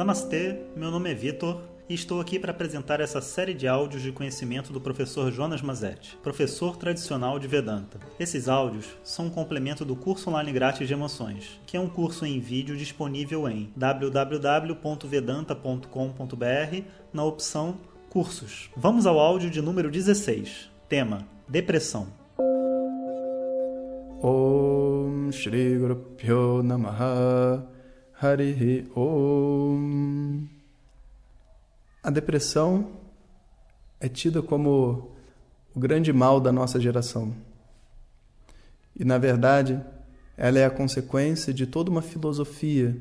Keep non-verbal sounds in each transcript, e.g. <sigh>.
Namastê, meu nome é Vitor e estou aqui para apresentar essa série de áudios de conhecimento do professor Jonas Mazetti, professor tradicional de Vedanta. Esses áudios são um complemento do curso online grátis de emoções, que é um curso em vídeo disponível em www.vedanta.com.br na opção Cursos. Vamos ao áudio de número 16. Tema: Depressão. Om Shri Guru Pyo Namaha Harihi Om A depressão é tida como o grande mal da nossa geração. E, na verdade, ela é a consequência de toda uma filosofia,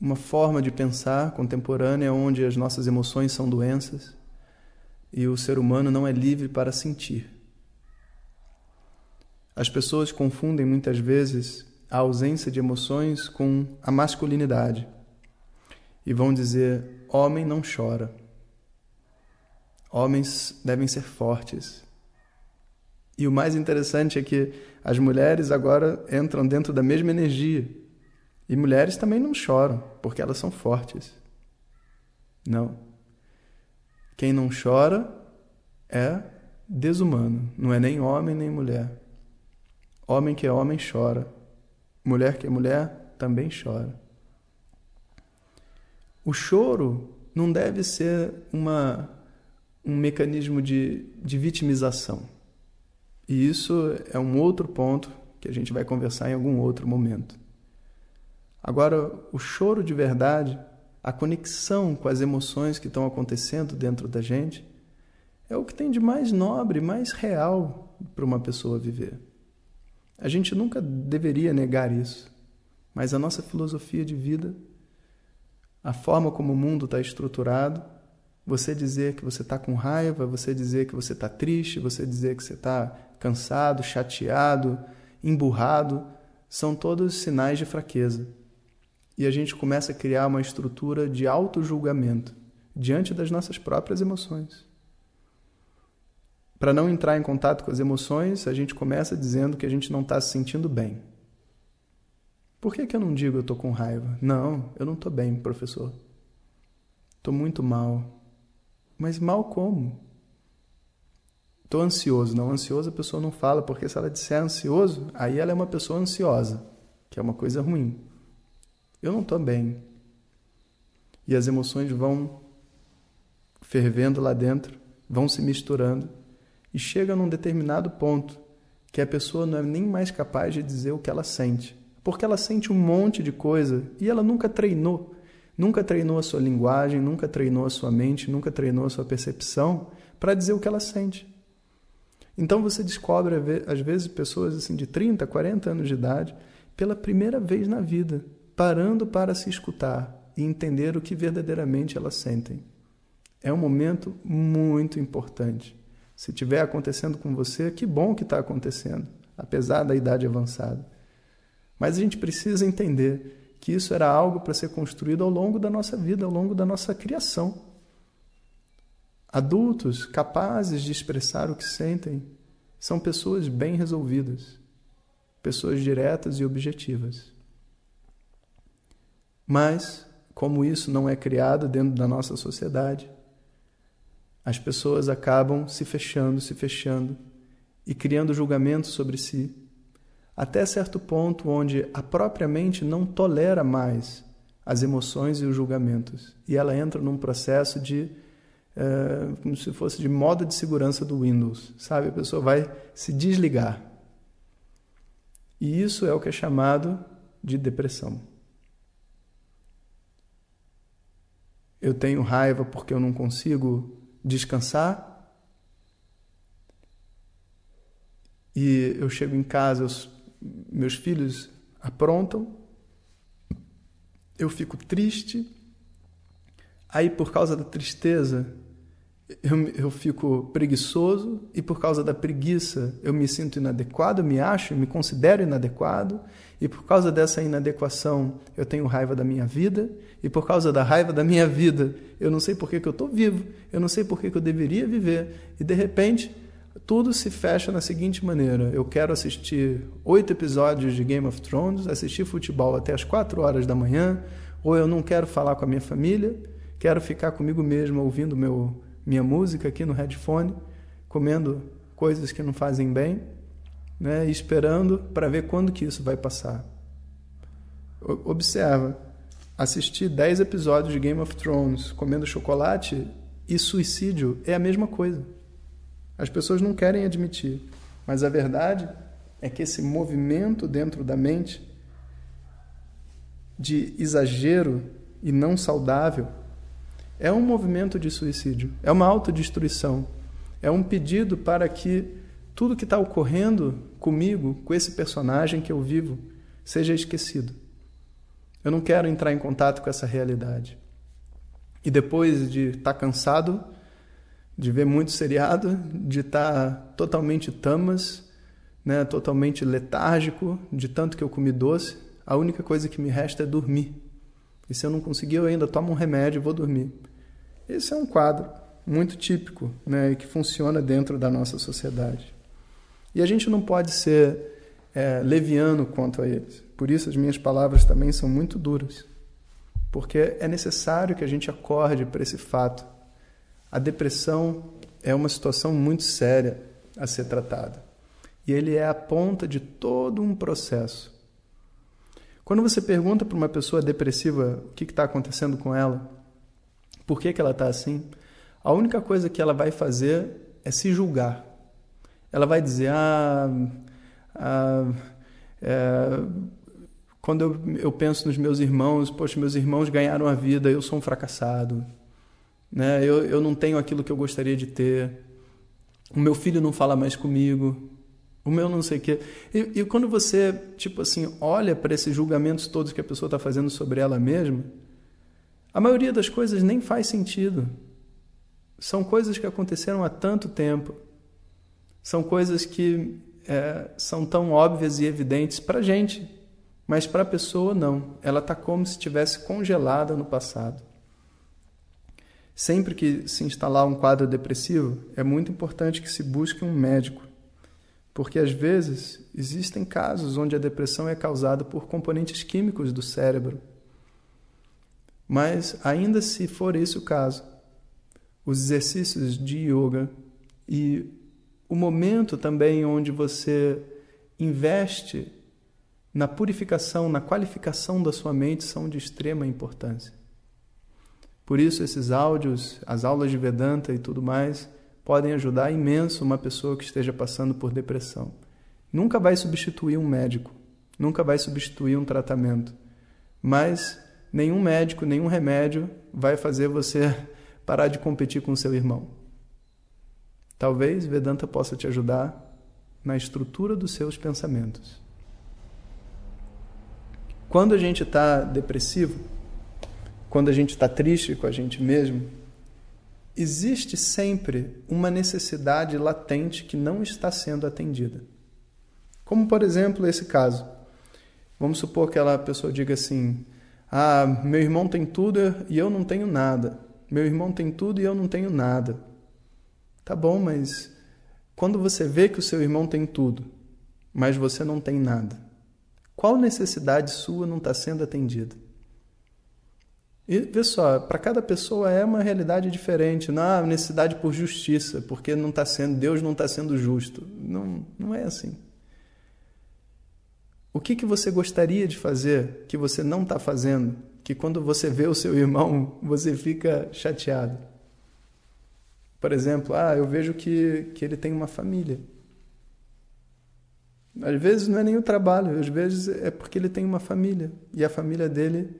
uma forma de pensar contemporânea onde as nossas emoções são doenças e o ser humano não é livre para sentir. As pessoas confundem muitas vezes a ausência de emoções com a masculinidade e vão dizer: homem não chora. Homens devem ser fortes. E o mais interessante é que as mulheres agora entram dentro da mesma energia. E mulheres também não choram, porque elas são fortes. Não. Quem não chora é desumano, não é nem homem nem mulher. Homem que é homem chora, mulher que é mulher também chora. O choro não deve ser uma, um mecanismo de, de vitimização. E isso é um outro ponto que a gente vai conversar em algum outro momento. Agora, o choro de verdade, a conexão com as emoções que estão acontecendo dentro da gente, é o que tem de mais nobre, mais real para uma pessoa viver. A gente nunca deveria negar isso, mas a nossa filosofia de vida, a forma como o mundo está estruturado, você dizer que você está com raiva, você dizer que você está triste, você dizer que você está cansado, chateado, emburrado, são todos sinais de fraqueza. E a gente começa a criar uma estrutura de auto-julgamento diante das nossas próprias emoções. Para não entrar em contato com as emoções, a gente começa dizendo que a gente não está se sentindo bem. Por que, que eu não digo eu estou com raiva? Não, eu não estou bem, professor. Estou muito mal. Mas mal como? Estou ansioso. Não, ansioso a pessoa não fala, porque se ela disser ansioso, aí ela é uma pessoa ansiosa, que é uma coisa ruim. Eu não estou bem. E as emoções vão fervendo lá dentro, vão se misturando e chega num determinado ponto que a pessoa não é nem mais capaz de dizer o que ela sente, porque ela sente um monte de coisa e ela nunca treinou, nunca treinou a sua linguagem, nunca treinou a sua mente, nunca treinou a sua percepção para dizer o que ela sente. Então você descobre às vezes pessoas assim de 30, 40 anos de idade, pela primeira vez na vida, parando para se escutar e entender o que verdadeiramente elas sentem. É um momento muito importante. Se estiver acontecendo com você, que bom que está acontecendo, apesar da idade avançada. Mas a gente precisa entender que isso era algo para ser construído ao longo da nossa vida, ao longo da nossa criação. Adultos capazes de expressar o que sentem são pessoas bem resolvidas, pessoas diretas e objetivas. Mas, como isso não é criado dentro da nossa sociedade, as pessoas acabam se fechando, se fechando e criando julgamentos sobre si, até certo ponto onde a própria mente não tolera mais as emoções e os julgamentos e ela entra num processo de é, como se fosse de modo de segurança do Windows, sabe? A pessoa vai se desligar. E isso é o que é chamado de depressão. Eu tenho raiva porque eu não consigo descansar. E eu chego em casa, os meus filhos aprontam, eu fico triste, aí por causa da tristeza eu, eu fico preguiçoso, e por causa da preguiça eu me sinto inadequado, me acho, me considero inadequado, e por causa dessa inadequação, eu tenho raiva da minha vida. E por causa da raiva da minha vida, eu não sei por que, que eu estou vivo. Eu não sei por que, que eu deveria viver. E de repente, tudo se fecha na seguinte maneira: eu quero assistir oito episódios de Game of Thrones, assistir futebol até as quatro horas da manhã, Ou eu não quero falar com a minha família, quero ficar comigo mesmo ouvindo meu, minha música aqui no headphone, comendo coisas que não fazem bem, né, esperando para ver quando que isso vai passar. Observa, assistir 10 episódios de Game of Thrones comendo chocolate e suicídio é a mesma coisa. As pessoas não querem admitir, mas a verdade é que esse movimento dentro da mente de exagero e não saudável é um movimento de suicídio, é uma autodestruição, é um pedido para que tudo que está ocorrendo comigo, com esse personagem que eu vivo, seja esquecido. Eu não quero entrar em contato com essa realidade. E depois de estar tá cansado, de ver muito seriado, de estar tá totalmente tamas, né, totalmente letárgico, de tanto que eu comi doce, a única coisa que me resta é dormir. E se eu não conseguir, eu ainda tomo um remédio e vou dormir. Esse é um quadro muito típico né, e que funciona dentro da nossa sociedade. E a gente não pode ser é, leviano quanto a eles. Por isso as minhas palavras também são muito duras, porque é necessário que a gente acorde para esse fato. A depressão é uma situação muito séria a ser tratada. E ele é a ponta de todo um processo. Quando você pergunta para uma pessoa depressiva o que está acontecendo com ela, por que, que ela está assim, a única coisa que ela vai fazer é se julgar. Ela vai dizer: Ah, ah é, quando eu, eu penso nos meus irmãos, poxa, meus irmãos ganharam a vida, eu sou um fracassado. Né? Eu, eu não tenho aquilo que eu gostaria de ter. O meu filho não fala mais comigo. O meu não sei o quê. E, e quando você, tipo assim, olha para esses julgamentos todos que a pessoa está fazendo sobre ela mesma, a maioria das coisas nem faz sentido. São coisas que aconteceram há tanto tempo. São coisas que é, são tão óbvias e evidentes para gente, mas para a pessoa, não. Ela está como se estivesse congelada no passado. Sempre que se instalar um quadro depressivo, é muito importante que se busque um médico, porque às vezes existem casos onde a depressão é causada por componentes químicos do cérebro. Mas, ainda se for esse o caso, os exercícios de yoga e o momento também onde você investe na purificação, na qualificação da sua mente são de extrema importância. Por isso, esses áudios, as aulas de Vedanta e tudo mais, podem ajudar imenso uma pessoa que esteja passando por depressão. Nunca vai substituir um médico, nunca vai substituir um tratamento, mas nenhum médico, nenhum remédio vai fazer você <laughs> parar de competir com seu irmão. Talvez Vedanta possa te ajudar na estrutura dos seus pensamentos. Quando a gente está depressivo, quando a gente está triste com a gente mesmo, existe sempre uma necessidade latente que não está sendo atendida. Como, por exemplo, esse caso. Vamos supor que aquela pessoa diga assim: Ah, meu irmão tem tudo e eu não tenho nada. Meu irmão tem tudo e eu não tenho nada. Tá bom, mas quando você vê que o seu irmão tem tudo, mas você não tem nada, qual necessidade sua não está sendo atendida? E vê só, para cada pessoa é uma realidade diferente. Não há necessidade por justiça, porque não está sendo, Deus não está sendo justo. Não, não é assim. O que, que você gostaria de fazer que você não está fazendo? Que quando você vê o seu irmão, você fica chateado. Por exemplo, ah, eu vejo que, que ele tem uma família. Às vezes não é nem o trabalho, às vezes é porque ele tem uma família. E a família dele,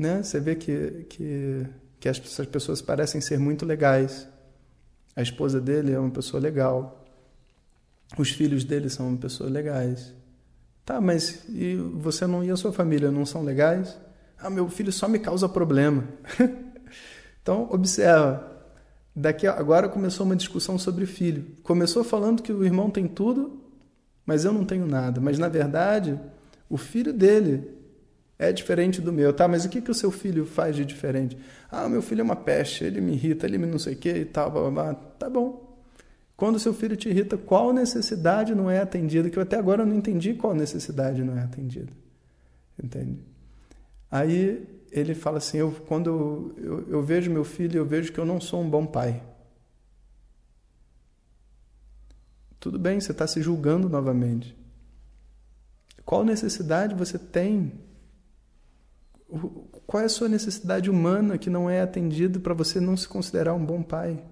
né? Você vê que, que, que essas pessoas parecem ser muito legais. A esposa dele é uma pessoa legal. Os filhos dele são pessoas legais. Tá, mas e você não e a sua família não são legais? Ah, meu filho só me causa problema. <laughs> então, observa. Daqui agora começou uma discussão sobre filho. Começou falando que o irmão tem tudo mas eu não tenho nada. Mas na verdade, o filho dele é diferente do meu, tá? Mas o que, que o seu filho faz de diferente? Ah, meu filho é uma peste, ele me irrita, ele me não sei o que e tal, blá, blá, blá. Tá bom. Quando o seu filho te irrita, qual necessidade não é atendida? Que eu até agora não entendi qual necessidade não é atendida. Entende? Aí ele fala assim: eu, quando eu, eu vejo meu filho, eu vejo que eu não sou um bom pai. Tudo bem, você está se julgando novamente. Qual necessidade você tem? Qual é a sua necessidade humana que não é atendida para você não se considerar um bom pai?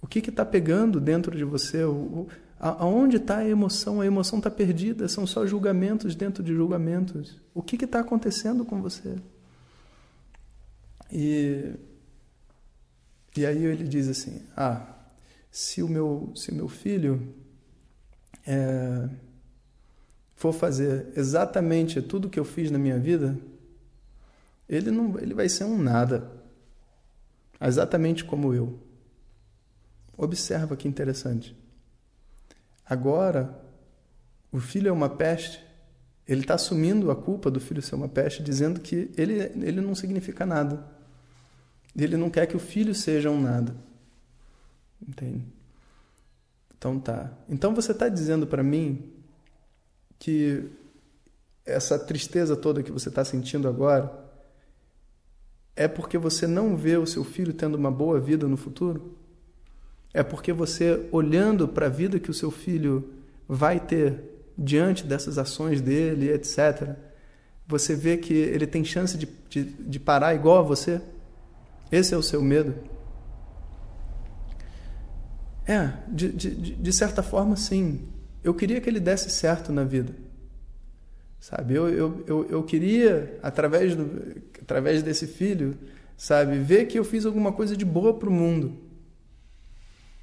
O que está pegando dentro de você? O, aonde está a emoção? A emoção está perdida, são só julgamentos dentro de julgamentos. O que está acontecendo com você? E, e aí ele diz assim: Ah, se o meu, se o meu filho é, for fazer exatamente tudo que eu fiz na minha vida, ele não, ele vai ser um nada, exatamente como eu. Observa que interessante. Agora, o filho é uma peste. Ele está assumindo a culpa do filho ser uma peste, dizendo que ele, ele não significa nada. Ele não quer que o filho seja um nada. Entende? Então tá. Então você está dizendo para mim que essa tristeza toda que você está sentindo agora é porque você não vê o seu filho tendo uma boa vida no futuro? É porque você, olhando para a vida que o seu filho vai ter diante dessas ações dele, etc., você vê que ele tem chance de, de, de parar igual a você? Esse é o seu medo? É, de, de, de certa forma, sim. Eu queria que ele desse certo na vida. Sabe? Eu, eu, eu, eu queria, através, do, através desse filho, sabe, ver que eu fiz alguma coisa de boa para o mundo.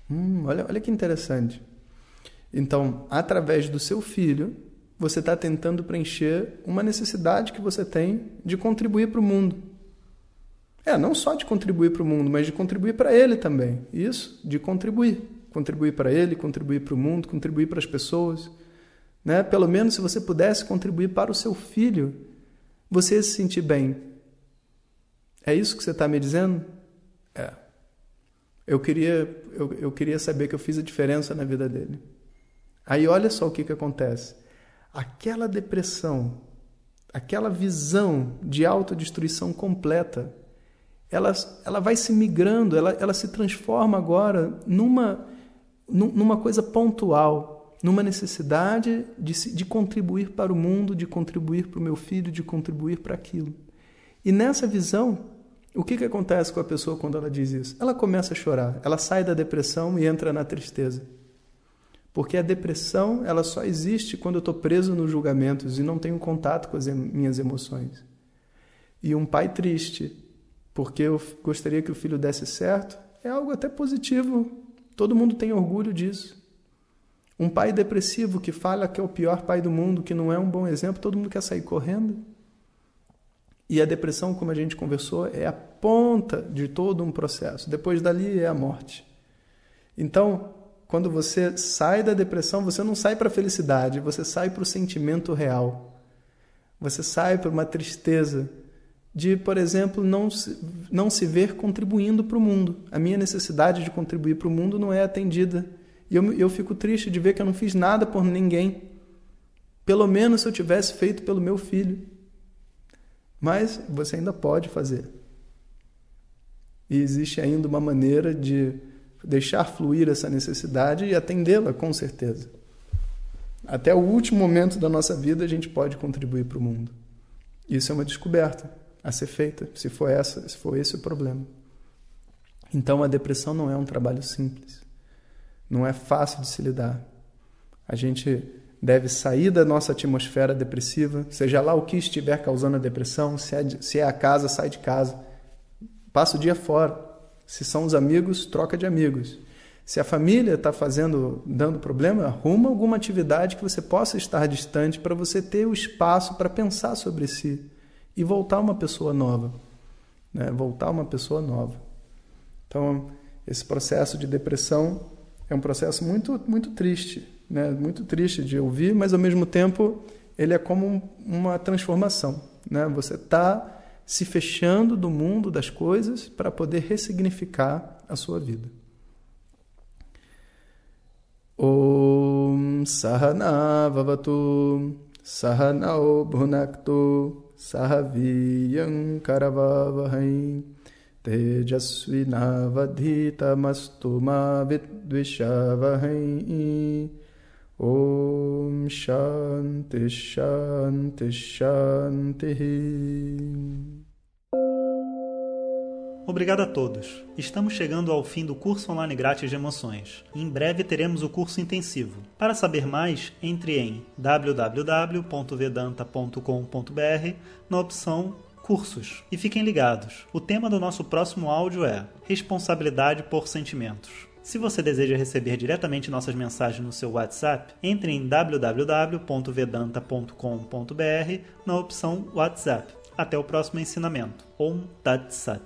Hum, olha, olha que interessante. Então, através do seu filho, você está tentando preencher uma necessidade que você tem de contribuir para o mundo. É, não só de contribuir para o mundo, mas de contribuir para ele também. Isso, de contribuir contribuir para ele, contribuir para o mundo, contribuir para as pessoas. Né? Pelo menos se você pudesse contribuir para o seu filho, você ia se sentir bem. É isso que você está me dizendo? É. Eu queria, eu, eu queria saber que eu fiz a diferença na vida dele. Aí olha só o que, que acontece. Aquela depressão, aquela visão de autodestruição completa, ela, ela vai se migrando, ela, ela se transforma agora numa numa coisa pontual, numa necessidade de, de contribuir para o mundo, de contribuir para o meu filho, de contribuir para aquilo. E nessa visão, o que, que acontece com a pessoa quando ela diz isso? Ela começa a chorar, ela sai da depressão e entra na tristeza. Porque a depressão ela só existe quando eu estou preso nos julgamentos e não tenho contato com as minhas emoções. E um pai triste, porque eu gostaria que o filho desse certo, é algo até positivo Todo mundo tem orgulho disso. Um pai depressivo que fala que é o pior pai do mundo, que não é um bom exemplo, todo mundo quer sair correndo. E a depressão, como a gente conversou, é a ponta de todo um processo. Depois dali é a morte. Então, quando você sai da depressão, você não sai para a felicidade, você sai para o sentimento real. Você sai para uma tristeza de, por exemplo, não se, não se ver contribuindo para o mundo. A minha necessidade de contribuir para o mundo não é atendida. E eu, eu fico triste de ver que eu não fiz nada por ninguém. Pelo menos se eu tivesse feito pelo meu filho. Mas você ainda pode fazer. E existe ainda uma maneira de deixar fluir essa necessidade e atendê-la, com certeza. Até o último momento da nossa vida a gente pode contribuir para o mundo. Isso é uma descoberta a ser feita, se for essa, se for esse o problema. Então a depressão não é um trabalho simples. Não é fácil de se lidar. A gente deve sair da nossa atmosfera depressiva, seja lá o que estiver causando a depressão, se é, se é a casa, sai de casa. Passa o dia fora. Se são os amigos, troca de amigos. Se a família está fazendo, dando problema, arruma alguma atividade que você possa estar distante para você ter o espaço para pensar sobre si e voltar uma pessoa nova, né? voltar uma pessoa nova. Então, esse processo de depressão é um processo muito, muito triste, né? muito triste de ouvir, mas ao mesmo tempo ele é como uma transformação. Né? Você está se fechando do mundo das coisas para poder ressignificar a sua vida. Om Sahana सह नौ भुनक्तु सह वीयङ्करवावहै तेजस्विनावधीतमस्तु मा विद्विषावहै। ॐ शान्तिः शान्तिः शान्तिश्शान्तिशन्तिः Obrigado a todos. Estamos chegando ao fim do curso online grátis de emoções. Em breve teremos o curso intensivo. Para saber mais, entre em www.vedanta.com.br na opção Cursos. E fiquem ligados. O tema do nosso próximo áudio é Responsabilidade por Sentimentos. Se você deseja receber diretamente nossas mensagens no seu WhatsApp, entre em www.vedanta.com.br na opção WhatsApp. Até o próximo ensinamento. Om Tat Sat.